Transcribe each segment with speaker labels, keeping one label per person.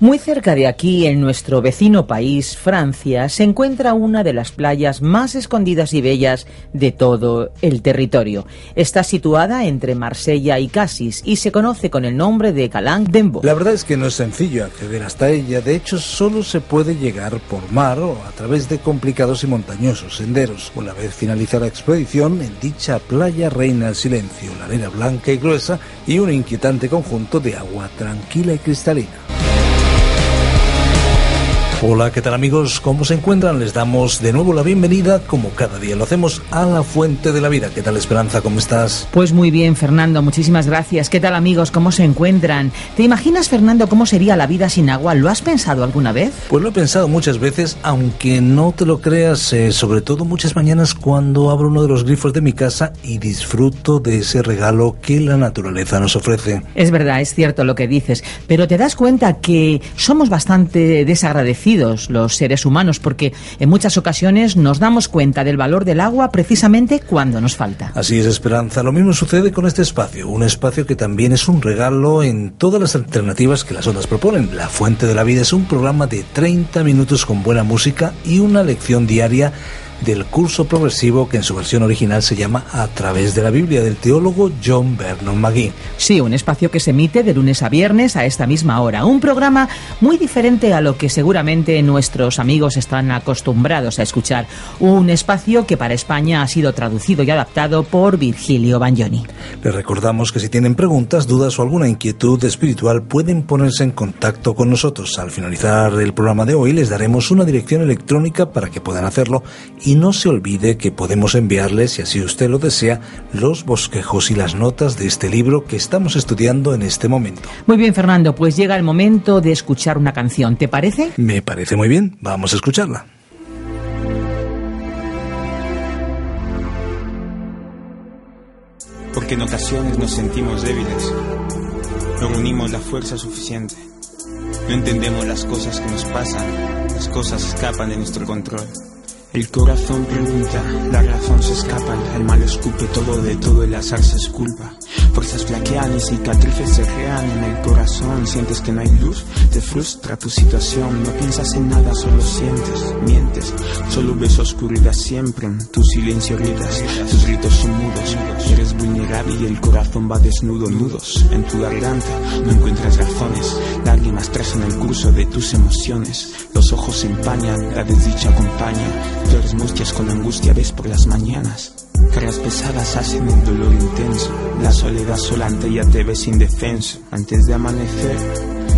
Speaker 1: Muy cerca de aquí, en nuestro vecino país, Francia, se encuentra una de las playas más escondidas y bellas de todo el territorio. Está situada entre Marsella y Cassis y se conoce con el nombre de Calanque d'Embo.
Speaker 2: La verdad es que no es sencillo acceder hasta ella, de hecho solo se puede llegar por mar o a través de complicados y montañosos senderos. Una vez finalizada la expedición, en dicha playa reina el silencio, la arena blanca y gruesa y un inquietante conjunto de agua tranquila y cristalina. Hola, ¿qué tal amigos? ¿Cómo se encuentran? Les damos de nuevo la bienvenida, como cada día lo hacemos, a la Fuente de la Vida. ¿Qué tal Esperanza? ¿Cómo estás?
Speaker 1: Pues muy bien, Fernando, muchísimas gracias. ¿Qué tal amigos? ¿Cómo se encuentran? ¿Te imaginas, Fernando, cómo sería la vida sin agua? ¿Lo has pensado alguna vez?
Speaker 2: Pues lo he pensado muchas veces, aunque no te lo creas, eh, sobre todo muchas mañanas cuando abro uno de los grifos de mi casa y disfruto de ese regalo que la naturaleza nos ofrece.
Speaker 1: Es verdad, es cierto lo que dices, pero te das cuenta que somos bastante desagradecidos los seres humanos, porque en muchas ocasiones nos damos cuenta del valor del agua precisamente cuando nos falta.
Speaker 2: Así es, Esperanza. Lo mismo sucede con este espacio, un espacio que también es un regalo en todas las alternativas que las ondas proponen. La Fuente de la Vida es un programa de 30 minutos con buena música y una lección diaria del curso progresivo que en su versión original se llama A través de la Biblia del teólogo John Vernon McGee.
Speaker 1: Sí, un espacio que se emite de lunes a viernes a esta misma hora. Un programa muy diferente a lo que seguramente nuestros amigos están acostumbrados a escuchar. Un espacio que para España ha sido traducido y adaptado por Virgilio Bagnoni.
Speaker 2: Les recordamos que si tienen preguntas, dudas o alguna inquietud espiritual pueden ponerse en contacto con nosotros. Al finalizar el programa de hoy les daremos una dirección electrónica para que puedan hacerlo y no se olvide que podemos enviarles, si así usted lo desea, los bosquejos y las notas de este libro que estamos estudiando en este momento.
Speaker 1: Muy bien, Fernando, pues llega el momento de escuchar una canción, ¿te parece?
Speaker 2: Me parece muy bien, vamos a escucharla.
Speaker 3: Porque en ocasiones nos sentimos débiles, no unimos la fuerza suficiente, no entendemos las cosas que nos pasan, las cosas escapan de nuestro control. El corazón pregunta, la razón se escapa, el mal escupe todo de todo, el azar se esculpa. Fuerzas flaquean y cicatrices se crean en el corazón. Sientes que no hay luz, te frustra tu situación. No piensas en nada, solo sientes, mientes. Solo ves oscuridad siempre. En tu silencio gritas, tus gritos son mudos. Eres vulnerable y el corazón va desnudo, nudos. En tu garganta no encuentras razones. Lágrimas trazan el curso de tus emociones. Los ojos se empañan, la desdicha acompaña. Flores mustias con angustia ves por las mañanas. Cargas pesadas hacen el dolor intenso. La soledad solante ya te ves indefenso. Antes de amanecer,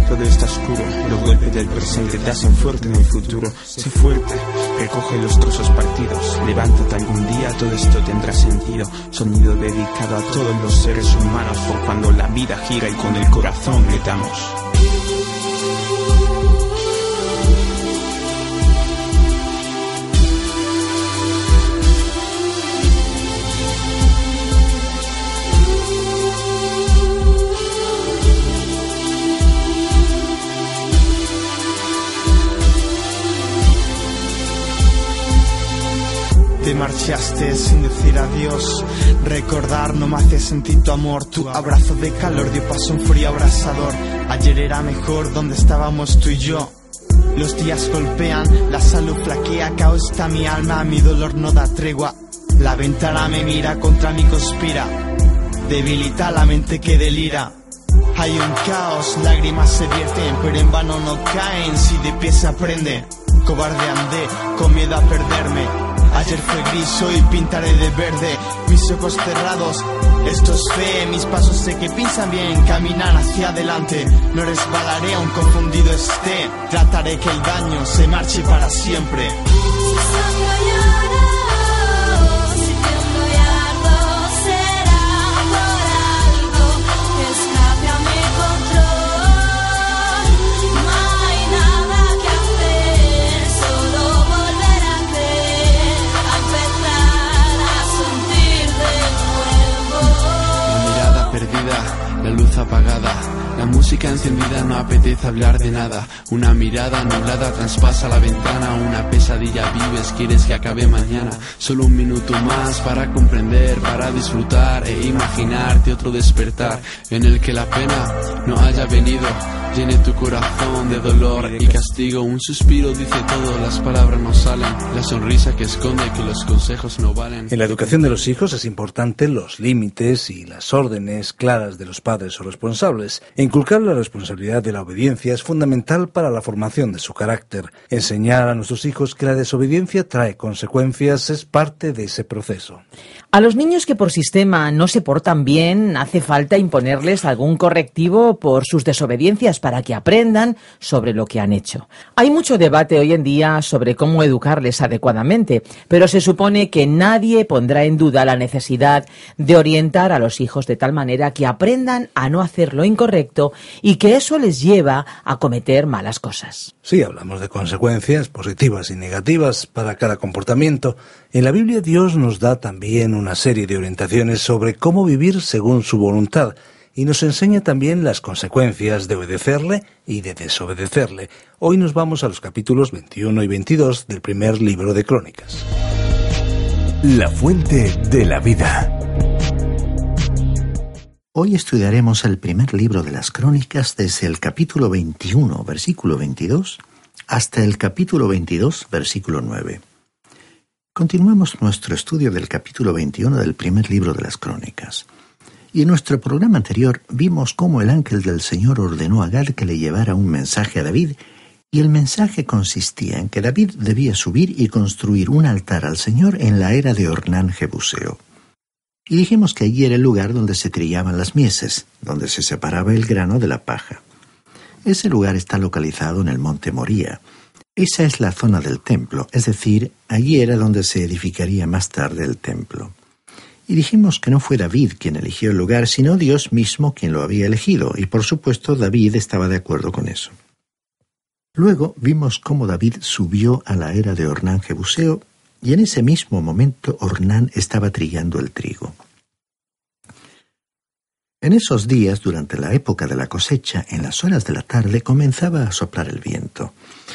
Speaker 3: todo está oscuro. Los golpes del presente te hacen fuerte en el futuro. Sé fuerte, recoge los trozos partidos. Levántate algún día, todo esto tendrá sentido. Sonido dedicado a todos los seres humanos. Por cuando la vida gira y con el corazón gritamos. Te marchaste sin decir adiós. Recordar no me hace sentir tu amor. Tu abrazo de calor dio paso un frío abrasador. Ayer era mejor donde estábamos tú y yo. Los días golpean, la salud flaquea, caos está mi alma, mi dolor no da tregua. La ventana me mira, contra mí conspira. Debilita la mente que delira. Hay un caos, lágrimas se vierten, pero en vano no caen si de pie se aprende. Cobarde andé, con miedo a perderme. Ayer fue gris, hoy pintaré de verde. Mis ojos cerrados, esto es fe. Mis pasos sé que piensan bien, caminan hacia adelante. No resbalaré aun confundido esté. Trataré que el daño se marche para siempre.
Speaker 4: Si luz apagada. La música encendida no apetece hablar de nada. Una mirada nublada traspasa la ventana. Una pesadilla vives, quieres que acabe mañana. Solo un minuto más para comprender, para disfrutar e imaginarte otro despertar en el que la pena no haya venido Llene tu corazón de dolor y castigo. Un suspiro dice todo, las palabras no salen. La sonrisa que esconde que los consejos no valen.
Speaker 2: En la educación de los hijos es importante los límites y las órdenes claras de los padres o responsables. Inculcar la responsabilidad de la obediencia es fundamental para la formación de su carácter. Enseñar a nuestros hijos que la desobediencia trae consecuencias es parte de ese proceso.
Speaker 1: A los niños que por sistema no se portan bien, hace falta imponerles algún correctivo por sus desobediencias para que aprendan sobre lo que han hecho. Hay mucho debate hoy en día sobre cómo educarles adecuadamente, pero se supone que nadie pondrá en duda la necesidad de orientar a los hijos de tal manera que aprendan a no hacer lo incorrecto y que eso les lleva a cometer malas cosas.
Speaker 2: Sí, hablamos de consecuencias positivas y negativas para cada comportamiento. En la Biblia Dios nos da también una serie de orientaciones sobre cómo vivir según su voluntad y nos enseña también las consecuencias de obedecerle y de desobedecerle. Hoy nos vamos a los capítulos 21 y 22 del primer libro de Crónicas.
Speaker 5: La fuente de la vida.
Speaker 6: Hoy estudiaremos el primer libro de las Crónicas desde el capítulo 21, versículo 22, hasta el capítulo 22, versículo 9. Continuamos nuestro estudio del capítulo 21 del primer libro de las Crónicas. Y en nuestro programa anterior vimos cómo el ángel del Señor ordenó a Gad que le llevara un mensaje a David, y el mensaje consistía en que David debía subir y construir un altar al Señor en la era de Ornán Jebuseo. Y dijimos que allí era el lugar donde se trillaban las mieses, donde se separaba el grano de la paja. Ese lugar está localizado en el monte Moría, esa es la zona del templo, es decir, allí era donde se edificaría más tarde el templo. Y dijimos que no fue David quien eligió el lugar, sino Dios mismo quien lo había elegido, y por supuesto David estaba de acuerdo con eso. Luego vimos cómo David subió a la era de Ornán Jebuseo, y en ese mismo momento Ornán estaba trillando el trigo. En esos días, durante la época de la cosecha, en las horas de la tarde comenzaba a soplar el viento.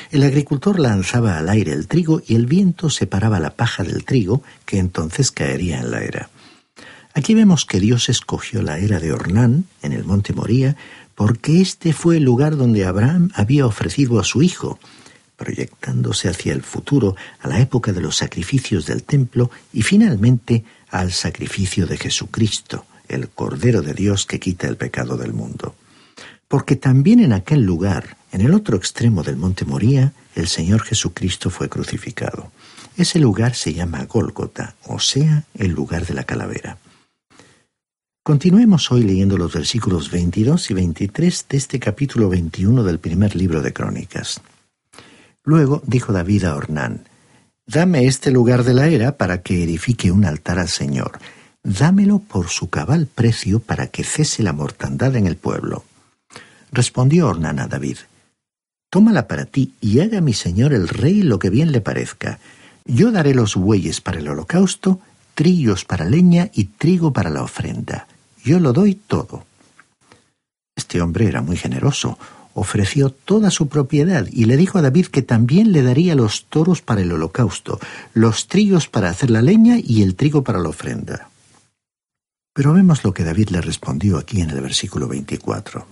Speaker 6: El agricultor lanzaba al aire el trigo y el viento separaba la paja del trigo, que entonces caería en la era. Aquí vemos que Dios escogió la era de Ornán, en el monte Moría, porque este fue el lugar donde Abraham había ofrecido a su hijo, proyectándose hacia el futuro, a la época de los sacrificios del templo y finalmente al sacrificio de Jesucristo el Cordero de Dios que quita el pecado del mundo. Porque también en aquel lugar, en el otro extremo del monte Moría, el Señor Jesucristo fue crucificado. Ese lugar se llama Gólgota, o sea, el lugar de la calavera. Continuemos hoy leyendo los versículos 22 y 23 de este capítulo 21 del primer libro de Crónicas. Luego dijo David a Ornán, Dame este lugar de la era para que edifique un altar al Señor dámelo por su cabal precio para que cese la mortandad en el pueblo. Respondió Ornán a David, Tómala para ti y haga mi señor el rey lo que bien le parezca. Yo daré los bueyes para el holocausto, trillos para leña y trigo para la ofrenda. Yo lo doy todo. Este hombre era muy generoso, ofreció toda su propiedad y le dijo a David que también le daría los toros para el holocausto, los trillos para hacer la leña y el trigo para la ofrenda. Pero vemos lo que David le respondió aquí en el versículo 24.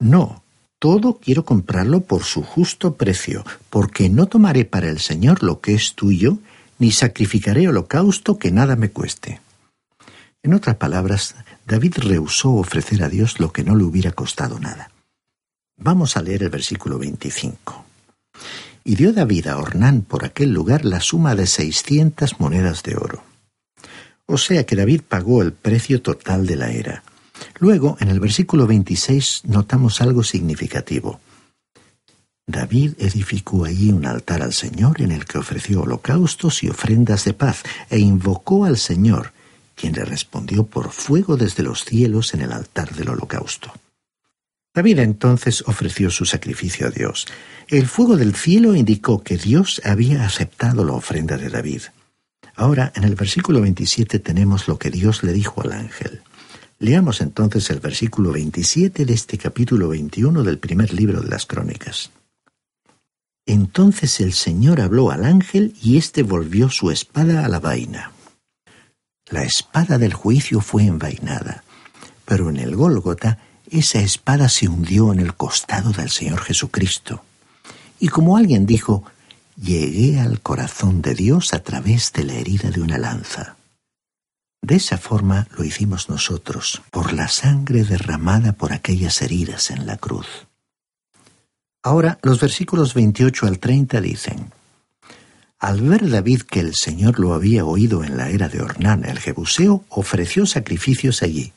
Speaker 6: No, todo quiero comprarlo por su justo precio, porque no tomaré para el Señor lo que es tuyo, ni sacrificaré holocausto que nada me cueste. En otras palabras, David rehusó ofrecer a Dios lo que no le hubiera costado nada. Vamos a leer el versículo 25. Y dio David a Ornán por aquel lugar la suma de seiscientas monedas de oro. O sea que David pagó el precio total de la era. Luego, en el versículo 26, notamos algo significativo. David edificó allí un altar al Señor en el que ofreció holocaustos y ofrendas de paz e invocó al Señor, quien le respondió por fuego desde los cielos en el altar del holocausto. David entonces ofreció su sacrificio a Dios. El fuego del cielo indicó que Dios había aceptado la ofrenda de David. Ahora, en el versículo 27 tenemos lo que Dios le dijo al ángel. Leamos entonces el versículo 27 de este capítulo 21 del primer libro de las Crónicas. Entonces el Señor habló al ángel y éste volvió su espada a la vaina. La espada del juicio fue envainada, pero en el Gólgota esa espada se hundió en el costado del Señor Jesucristo. Y como alguien dijo, llegué al corazón de Dios a través de la herida de una lanza. De esa forma lo hicimos nosotros, por la sangre derramada por aquellas heridas en la cruz. Ahora los versículos 28 al 30 dicen, Al ver David que el Señor lo había oído en la era de Ornán el Jebuseo, ofreció sacrificios allí,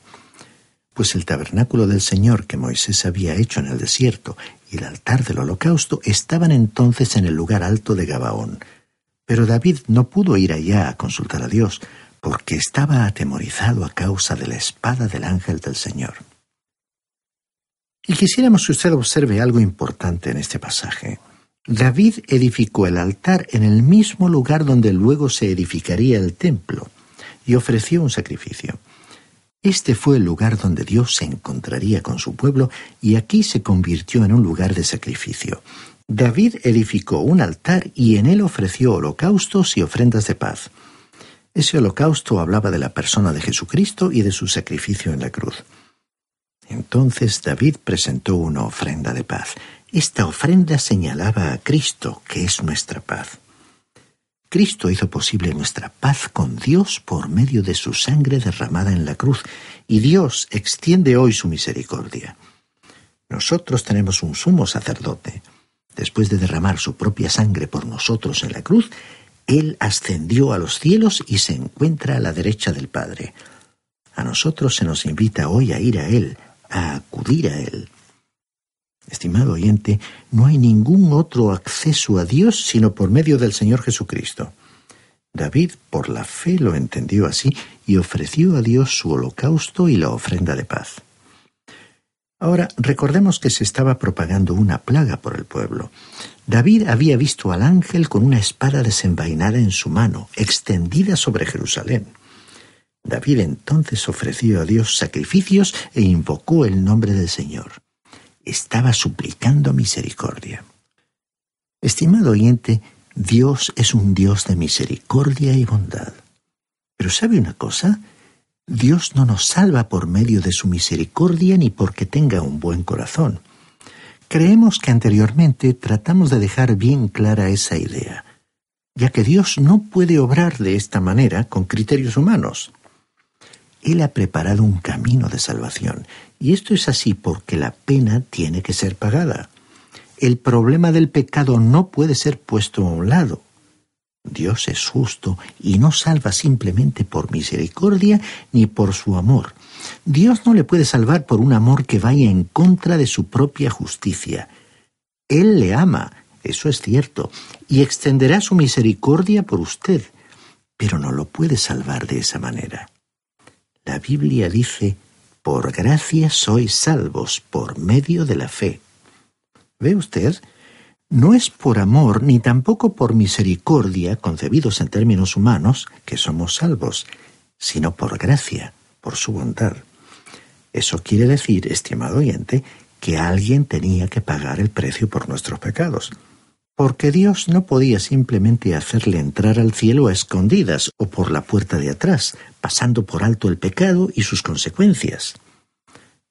Speaker 6: pues el tabernáculo del Señor que Moisés había hecho en el desierto y el altar del holocausto estaban entonces en el lugar alto de Gabaón. Pero David no pudo ir allá a consultar a Dios, porque estaba atemorizado a causa de la espada del ángel del Señor. Y quisiéramos que usted observe algo importante en este pasaje. David edificó el altar en el mismo lugar donde luego se edificaría el templo y ofreció un sacrificio. Este fue el lugar donde Dios se encontraría con su pueblo y aquí se convirtió en un lugar de sacrificio. David edificó un altar y en él ofreció holocaustos y ofrendas de paz. Ese holocausto hablaba de la persona de Jesucristo y de su sacrificio en la cruz. Entonces David presentó una ofrenda de paz. Esta ofrenda señalaba a Cristo, que es nuestra paz. Cristo hizo posible nuestra paz con Dios por medio de su sangre derramada en la cruz, y Dios extiende hoy su misericordia. Nosotros tenemos un sumo sacerdote. Después de derramar su propia sangre por nosotros en la cruz, Él ascendió a los cielos y se encuentra a la derecha del Padre. A nosotros se nos invita hoy a ir a Él, a acudir a Él. Estimado oyente, no hay ningún otro acceso a Dios sino por medio del Señor Jesucristo. David, por la fe, lo entendió así y ofreció a Dios su holocausto y la ofrenda de paz. Ahora, recordemos que se estaba propagando una plaga por el pueblo. David había visto al ángel con una espada desenvainada en su mano, extendida sobre Jerusalén. David entonces ofreció a Dios sacrificios e invocó el nombre del Señor. Estaba suplicando misericordia. Estimado oyente, Dios es un Dios de misericordia y bondad. Pero ¿sabe una cosa? Dios no nos salva por medio de su misericordia ni porque tenga un buen corazón. Creemos que anteriormente tratamos de dejar bien clara esa idea, ya que Dios no puede obrar de esta manera con criterios humanos. Él ha preparado un camino de salvación, y esto es así porque la pena tiene que ser pagada. El problema del pecado no puede ser puesto a un lado. Dios es justo y no salva simplemente por misericordia ni por su amor. Dios no le puede salvar por un amor que vaya en contra de su propia justicia. Él le ama, eso es cierto, y extenderá su misericordia por usted, pero no lo puede salvar de esa manera. La Biblia dice, por gracia sois salvos por medio de la fe. ¿Ve usted? No es por amor ni tampoco por misericordia, concebidos en términos humanos, que somos salvos, sino por gracia, por su bondad. Eso quiere decir, estimado oyente, que alguien tenía que pagar el precio por nuestros pecados porque Dios no podía simplemente hacerle entrar al cielo a escondidas o por la puerta de atrás, pasando por alto el pecado y sus consecuencias.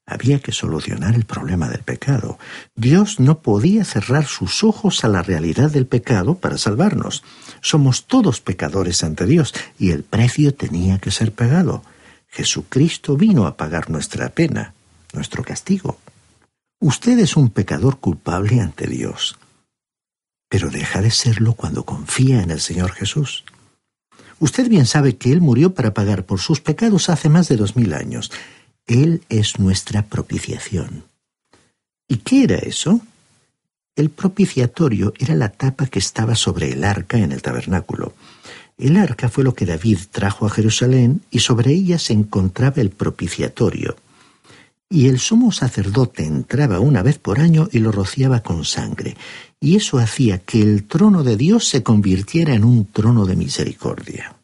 Speaker 6: Había que solucionar el problema del pecado. Dios no podía cerrar sus ojos a la realidad del pecado para salvarnos. Somos todos pecadores ante Dios y el precio tenía que ser pagado. Jesucristo vino a pagar nuestra pena, nuestro castigo. Usted es un pecador culpable ante Dios pero deja de serlo cuando confía en el Señor Jesús. Usted bien sabe que Él murió para pagar por sus pecados hace más de dos mil años. Él es nuestra propiciación. ¿Y qué era eso? El propiciatorio era la tapa que estaba sobre el arca en el tabernáculo. El arca fue lo que David trajo a Jerusalén y sobre ella se encontraba el propiciatorio. Y el sumo sacerdote entraba una vez por año y lo rociaba con sangre, y eso hacía que el trono de Dios se convirtiera en un trono de misericordia.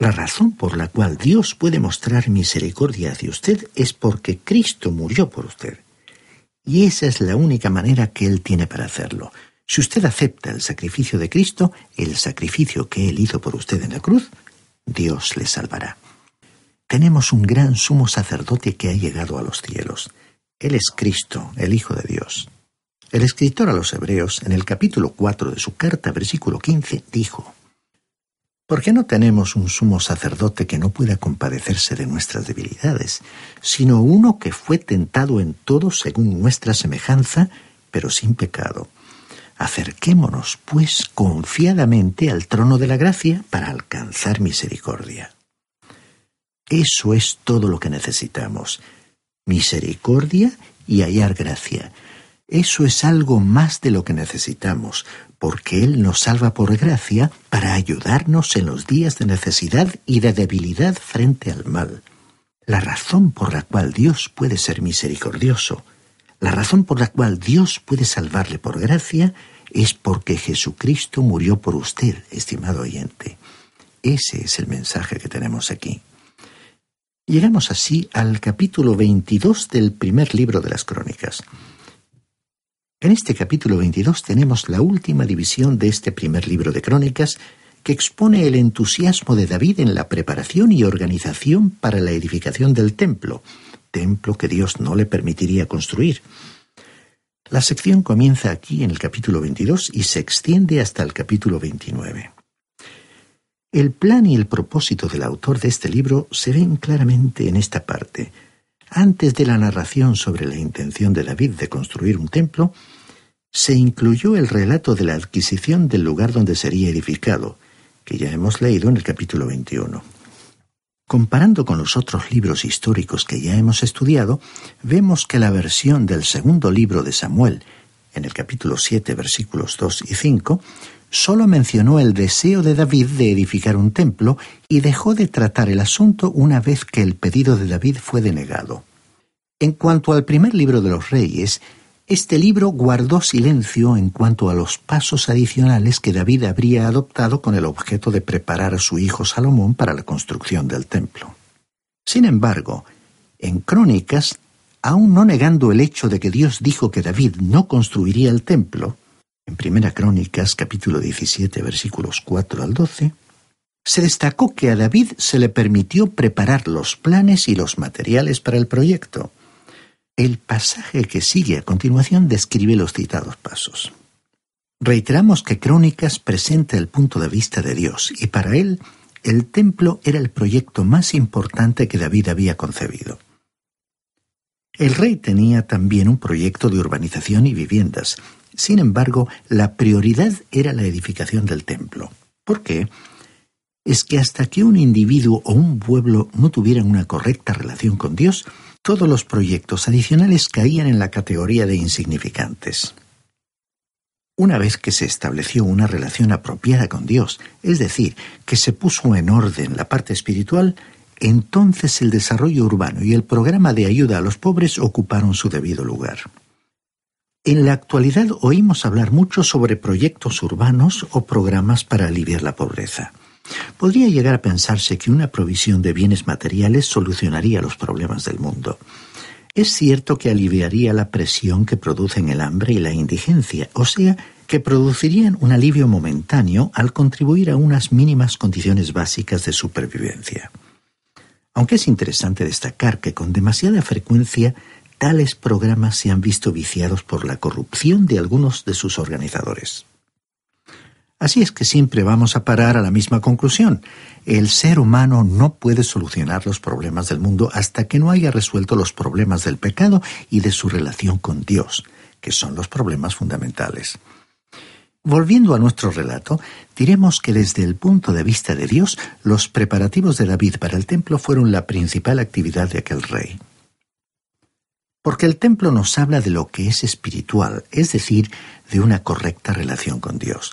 Speaker 6: La razón por la cual Dios puede mostrar misericordia hacia usted es porque Cristo murió por usted. Y esa es la única manera que Él tiene para hacerlo. Si usted acepta el sacrificio de Cristo, el sacrificio que Él hizo por usted en la cruz, Dios le salvará. Tenemos un gran sumo sacerdote que ha llegado a los cielos. Él es Cristo, el Hijo de Dios. El escritor a los Hebreos, en el capítulo 4 de su carta, versículo 15, dijo, ¿Por qué no tenemos un sumo sacerdote que no pueda compadecerse de nuestras debilidades, sino uno que fue tentado en todo según nuestra semejanza, pero sin pecado? Acerquémonos, pues, confiadamente al trono de la gracia para alcanzar misericordia. Eso es todo lo que necesitamos. Misericordia y hallar gracia. Eso es algo más de lo que necesitamos, porque Él nos salva por gracia para ayudarnos en los días de necesidad y de debilidad frente al mal. La razón por la cual Dios puede ser misericordioso, la razón por la cual Dios puede salvarle por gracia, es porque Jesucristo murió por usted, estimado oyente. Ese es el mensaje que tenemos aquí. Llegamos así al capítulo 22 del primer libro de las Crónicas. En este capítulo 22 tenemos la última división de este primer libro de Crónicas que expone el entusiasmo de David en la preparación y organización para la edificación del templo, templo que Dios no le permitiría construir. La sección comienza aquí en el capítulo 22 y se extiende hasta el capítulo 29. El plan y el propósito del autor de este libro se ven claramente en esta parte. Antes de la narración sobre la intención de David de construir un templo, se incluyó el relato de la adquisición del lugar donde sería edificado, que ya hemos leído en el capítulo 21. Comparando con los otros libros históricos que ya hemos estudiado, vemos que la versión del segundo libro de Samuel, en el capítulo 7, versículos 2 y 5, solo mencionó el deseo de David de edificar un templo y dejó de tratar el asunto una vez que el pedido de David fue denegado. En cuanto al primer libro de los reyes, este libro guardó silencio en cuanto a los pasos adicionales que David habría adoptado con el objeto de preparar a su hijo Salomón para la construcción del templo. Sin embargo, en Crónicas, aun no negando el hecho de que Dios dijo que David no construiría el templo, en Primera Crónicas capítulo 17 versículos 4 al 12, se destacó que a David se le permitió preparar los planes y los materiales para el proyecto. El pasaje que sigue a continuación describe los citados pasos. Reiteramos que Crónicas presenta el punto de vista de Dios y para él el templo era el proyecto más importante que David había concebido. El rey tenía también un proyecto de urbanización y viviendas, sin embargo, la prioridad era la edificación del templo. ¿Por qué? Es que hasta que un individuo o un pueblo no tuvieran una correcta relación con Dios, todos los proyectos adicionales caían en la categoría de insignificantes. Una vez que se estableció una relación apropiada con Dios, es decir, que se puso en orden la parte espiritual, entonces el desarrollo urbano y el programa de ayuda a los pobres ocuparon su debido lugar. En la actualidad oímos hablar mucho sobre proyectos urbanos o programas para aliviar la pobreza. Podría llegar a pensarse que una provisión de bienes materiales solucionaría los problemas del mundo. Es cierto que aliviaría la presión que producen el hambre y la indigencia, o sea, que producirían un alivio momentáneo al contribuir a unas mínimas condiciones básicas de supervivencia. Aunque es interesante destacar que con demasiada frecuencia tales programas se han visto viciados por la corrupción de algunos de sus organizadores. Así es que siempre vamos a parar a la misma conclusión. El ser humano no puede solucionar los problemas del mundo hasta que no haya resuelto los problemas del pecado y de su relación con Dios, que son los problemas fundamentales. Volviendo a nuestro relato, diremos que desde el punto de vista de Dios, los preparativos de David para el templo fueron la principal actividad de aquel rey. Porque el templo nos habla de lo que es espiritual, es decir, de una correcta relación con Dios.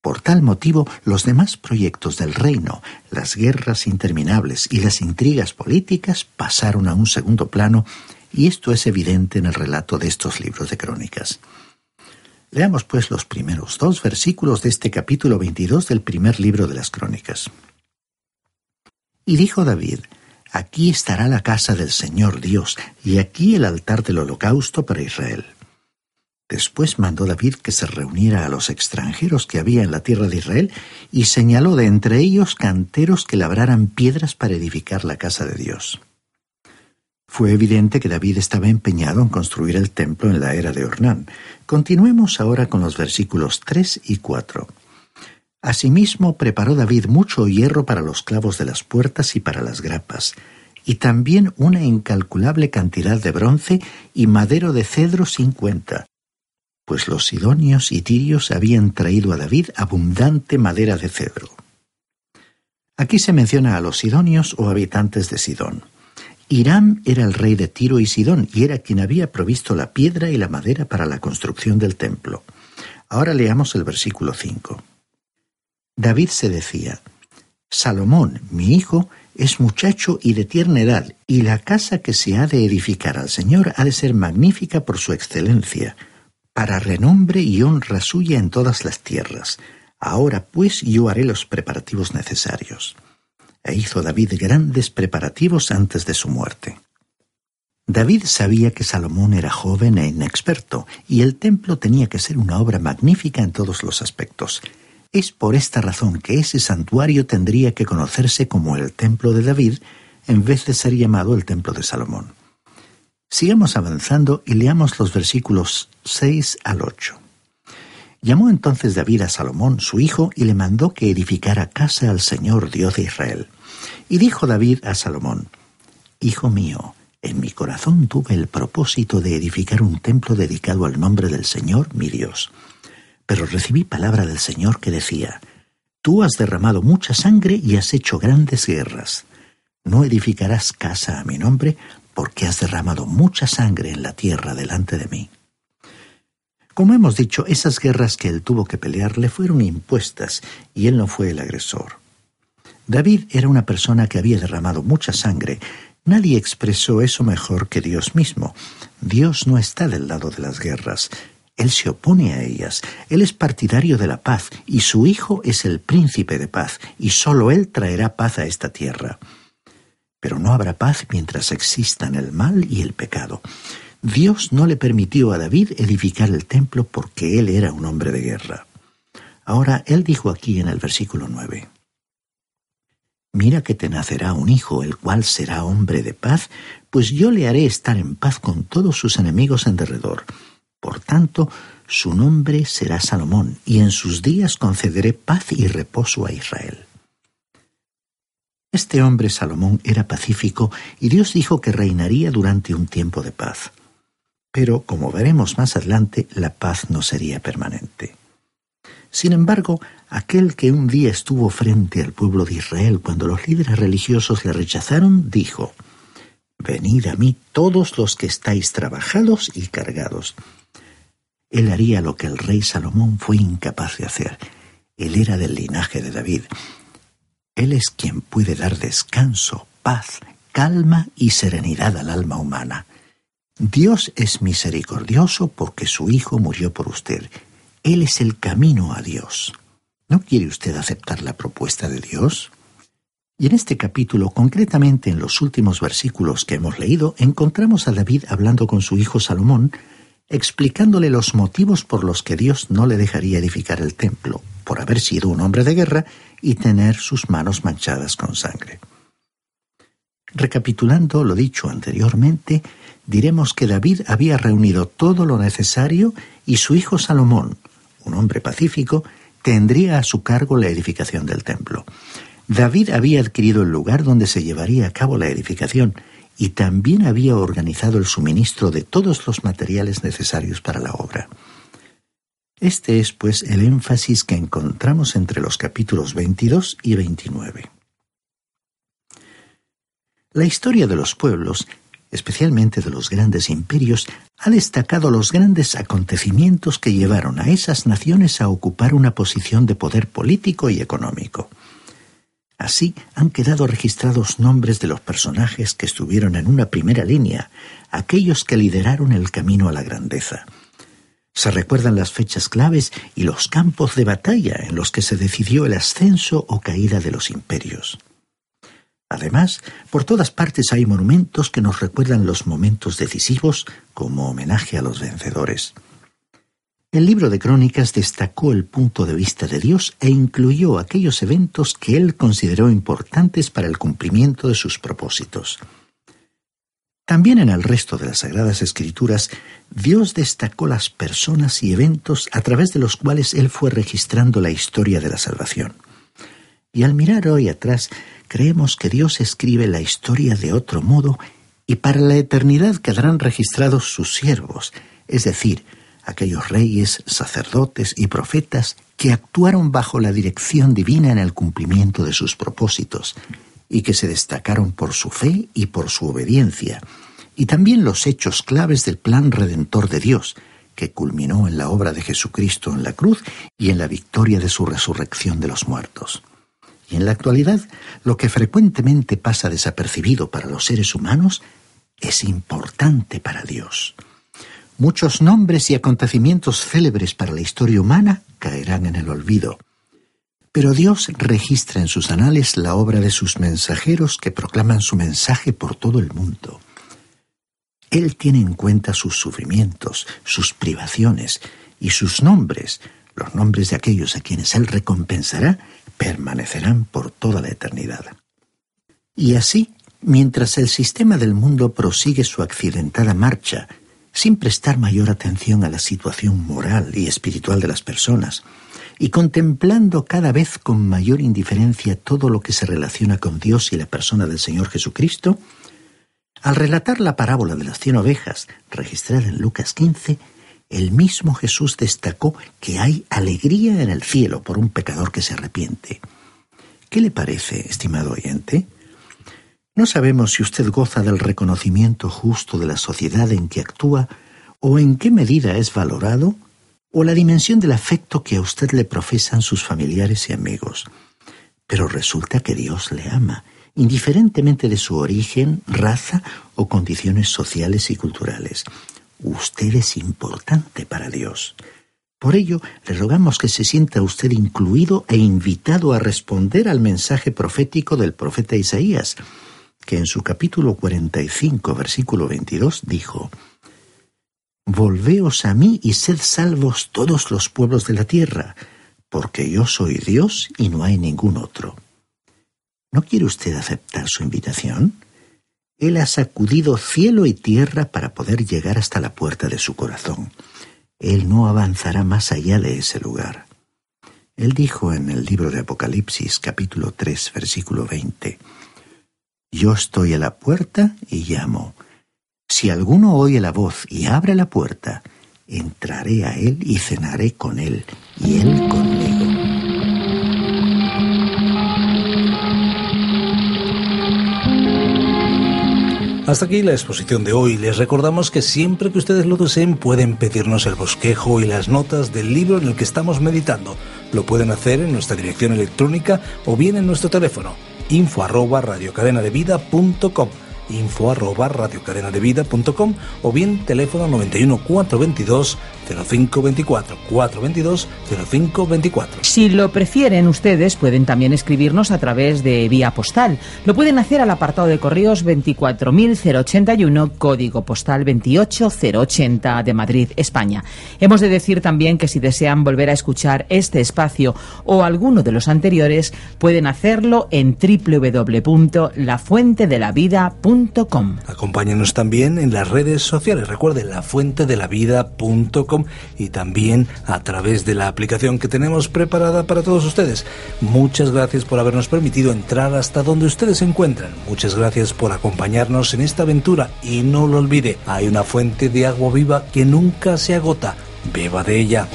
Speaker 6: Por tal motivo, los demás proyectos del reino, las guerras interminables y las intrigas políticas pasaron a un segundo plano, y esto es evidente en el relato de estos libros de crónicas. Leamos pues los primeros dos versículos de este capítulo 22 del primer libro de las crónicas. Y dijo David, Aquí estará la casa del Señor Dios, y aquí el altar del holocausto para Israel. Después mandó David que se reuniera a los extranjeros que había en la tierra de Israel y señaló de entre ellos canteros que labraran piedras para edificar la casa de Dios. Fue evidente que David estaba empeñado en construir el templo en la era de Ornán. Continuemos ahora con los versículos 3 y 4. Asimismo preparó David mucho hierro para los clavos de las puertas y para las grapas, y también una incalculable cantidad de bronce y madero de cedro sin cuenta, pues los sidonios y tirios habían traído a David abundante madera de cedro. Aquí se menciona a los sidonios o habitantes de Sidón. Hiram era el rey de Tiro y Sidón y era quien había provisto la piedra y la madera para la construcción del templo. Ahora leamos el versículo 5. David se decía, Salomón, mi hijo, es muchacho y de tierna edad, y la casa que se ha de edificar al Señor ha de ser magnífica por su excelencia, para renombre y honra suya en todas las tierras. Ahora pues yo haré los preparativos necesarios. E hizo David grandes preparativos antes de su muerte. David sabía que Salomón era joven e inexperto, y el templo tenía que ser una obra magnífica en todos los aspectos. Es por esta razón que ese santuario tendría que conocerse como el templo de David en vez de ser llamado el templo de Salomón. Sigamos avanzando y leamos los versículos 6 al 8. Llamó entonces David a Salomón, su hijo, y le mandó que edificara casa al Señor Dios de Israel. Y dijo David a Salomón, Hijo mío, en mi corazón tuve el propósito de edificar un templo dedicado al nombre del Señor, mi Dios pero recibí palabra del Señor que decía, Tú has derramado mucha sangre y has hecho grandes guerras. No edificarás casa a mi nombre, porque has derramado mucha sangre en la tierra delante de mí. Como hemos dicho, esas guerras que él tuvo que pelear le fueron impuestas, y él no fue el agresor. David era una persona que había derramado mucha sangre. Nadie expresó eso mejor que Dios mismo. Dios no está del lado de las guerras, él se opone a ellas. Él es partidario de la paz y su Hijo es el príncipe de paz y sólo Él traerá paz a esta tierra. Pero no habrá paz mientras existan el mal y el pecado. Dios no le permitió a David edificar el templo porque él era un hombre de guerra. Ahora Él dijo aquí en el versículo 9. Mira que te nacerá un hijo, el cual será hombre de paz, pues yo le haré estar en paz con todos sus enemigos en derredor por tanto, su nombre será Salomón, y en sus días concederé paz y reposo a Israel. Este hombre Salomón era pacífico y Dios dijo que reinaría durante un tiempo de paz. Pero, como veremos más adelante, la paz no sería permanente. Sin embargo, aquel que un día estuvo frente al pueblo de Israel cuando los líderes religiosos le rechazaron, dijo, Venid a mí todos los que estáis trabajados y cargados, él haría lo que el rey Salomón fue incapaz de hacer. Él era del linaje de David. Él es quien puede dar descanso, paz, calma y serenidad al alma humana. Dios es misericordioso porque su Hijo murió por usted. Él es el camino a Dios. ¿No quiere usted aceptar la propuesta de Dios? Y en este capítulo, concretamente en los últimos versículos que hemos leído, encontramos a David hablando con su hijo Salomón explicándole los motivos por los que Dios no le dejaría edificar el templo, por haber sido un hombre de guerra y tener sus manos manchadas con sangre. Recapitulando lo dicho anteriormente, diremos que David había reunido todo lo necesario y su hijo Salomón, un hombre pacífico, tendría a su cargo la edificación del templo. David había adquirido el lugar donde se llevaría a cabo la edificación y también había organizado el suministro de todos los materiales necesarios para la obra. Este es, pues, el énfasis que encontramos entre los capítulos 22 y 29. La historia de los pueblos, especialmente de los grandes imperios, ha destacado los grandes acontecimientos que llevaron a esas naciones a ocupar una posición de poder político y económico. Así han quedado registrados nombres de los personajes que estuvieron en una primera línea, aquellos que lideraron el camino a la grandeza. Se recuerdan las fechas claves y los campos de batalla en los que se decidió el ascenso o caída de los imperios. Además, por todas partes hay monumentos que nos recuerdan los momentos decisivos como homenaje a los vencedores. El libro de Crónicas destacó el punto de vista de Dios e incluyó aquellos eventos que él consideró importantes para el cumplimiento de sus propósitos. También en el resto de las Sagradas Escrituras, Dios destacó las personas y eventos a través de los cuales Él fue registrando la historia de la salvación. Y al mirar hoy atrás, creemos que Dios escribe la historia de otro modo y para la eternidad quedarán registrados sus siervos, es decir, aquellos reyes, sacerdotes y profetas que actuaron bajo la dirección divina en el cumplimiento de sus propósitos y que se destacaron por su fe y por su obediencia, y también los hechos claves del plan redentor de Dios, que culminó en la obra de Jesucristo en la cruz y en la victoria de su resurrección de los muertos. Y en la actualidad, lo que frecuentemente pasa desapercibido para los seres humanos es importante para Dios. Muchos nombres y acontecimientos célebres para la historia humana caerán en el olvido. Pero Dios registra en sus anales la obra de sus mensajeros que proclaman su mensaje por todo el mundo. Él tiene en cuenta sus sufrimientos, sus privaciones y sus nombres, los nombres de aquellos a quienes Él recompensará, permanecerán por toda la eternidad. Y así, mientras el sistema del mundo prosigue su accidentada marcha, sin prestar mayor atención a la situación moral y espiritual de las personas, y contemplando cada vez con mayor indiferencia todo lo que se relaciona con Dios y la persona del Señor Jesucristo, al relatar la parábola de las cien ovejas, registrada en Lucas 15, el mismo Jesús destacó que hay alegría en el cielo por un pecador que se arrepiente. ¿Qué le parece, estimado oyente? No sabemos si usted goza del reconocimiento justo de la sociedad en que actúa o en qué medida es valorado o la dimensión del afecto que a usted le profesan sus familiares y amigos. Pero resulta que Dios le ama, indiferentemente de su origen, raza o condiciones sociales y culturales. Usted es importante para Dios. Por ello, le rogamos que se sienta usted incluido e invitado a responder al mensaje profético del profeta Isaías, que en su capítulo 45, versículo 22, dijo, Volveos a mí y sed salvos todos los pueblos de la tierra, porque yo soy Dios y no hay ningún otro. ¿No quiere usted aceptar su invitación? Él ha sacudido cielo y tierra para poder llegar hasta la puerta de su corazón. Él no avanzará más allá de ese lugar. Él dijo en el libro de Apocalipsis capítulo 3 versículo 20, Yo estoy a la puerta y llamo. Si alguno oye la voz y abre la puerta, entraré a él y cenaré con él y él conmigo.
Speaker 2: Hasta aquí la exposición de hoy. Les recordamos que siempre que ustedes lo deseen pueden pedirnos el bosquejo y las notas del libro en el que estamos meditando. Lo pueden hacer en nuestra dirección electrónica o bien en nuestro teléfono info arroba radiocadenadevida.com info arroba radiocadenadevida.com o bien teléfono 91 422 0524 422 0524.
Speaker 1: Si lo prefieren ustedes, pueden también escribirnos a través de vía postal. Lo pueden hacer al apartado de correos 24081, código postal 28080 de Madrid, España. Hemos de decir también que si desean volver a escuchar este espacio o alguno de los anteriores, pueden hacerlo en www.lafuentedelavida.com.
Speaker 2: Acompáñenos también en las redes sociales. Recuerden, lafuentedelavida.com y también a través de la aplicación que tenemos preparada para todos ustedes. Muchas gracias por habernos permitido entrar hasta donde ustedes se encuentran. Muchas gracias por acompañarnos en esta aventura y no lo olvide, hay una fuente de agua viva que nunca se agota. Beba de ella.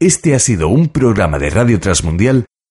Speaker 5: Este ha sido un programa de Radio Transmundial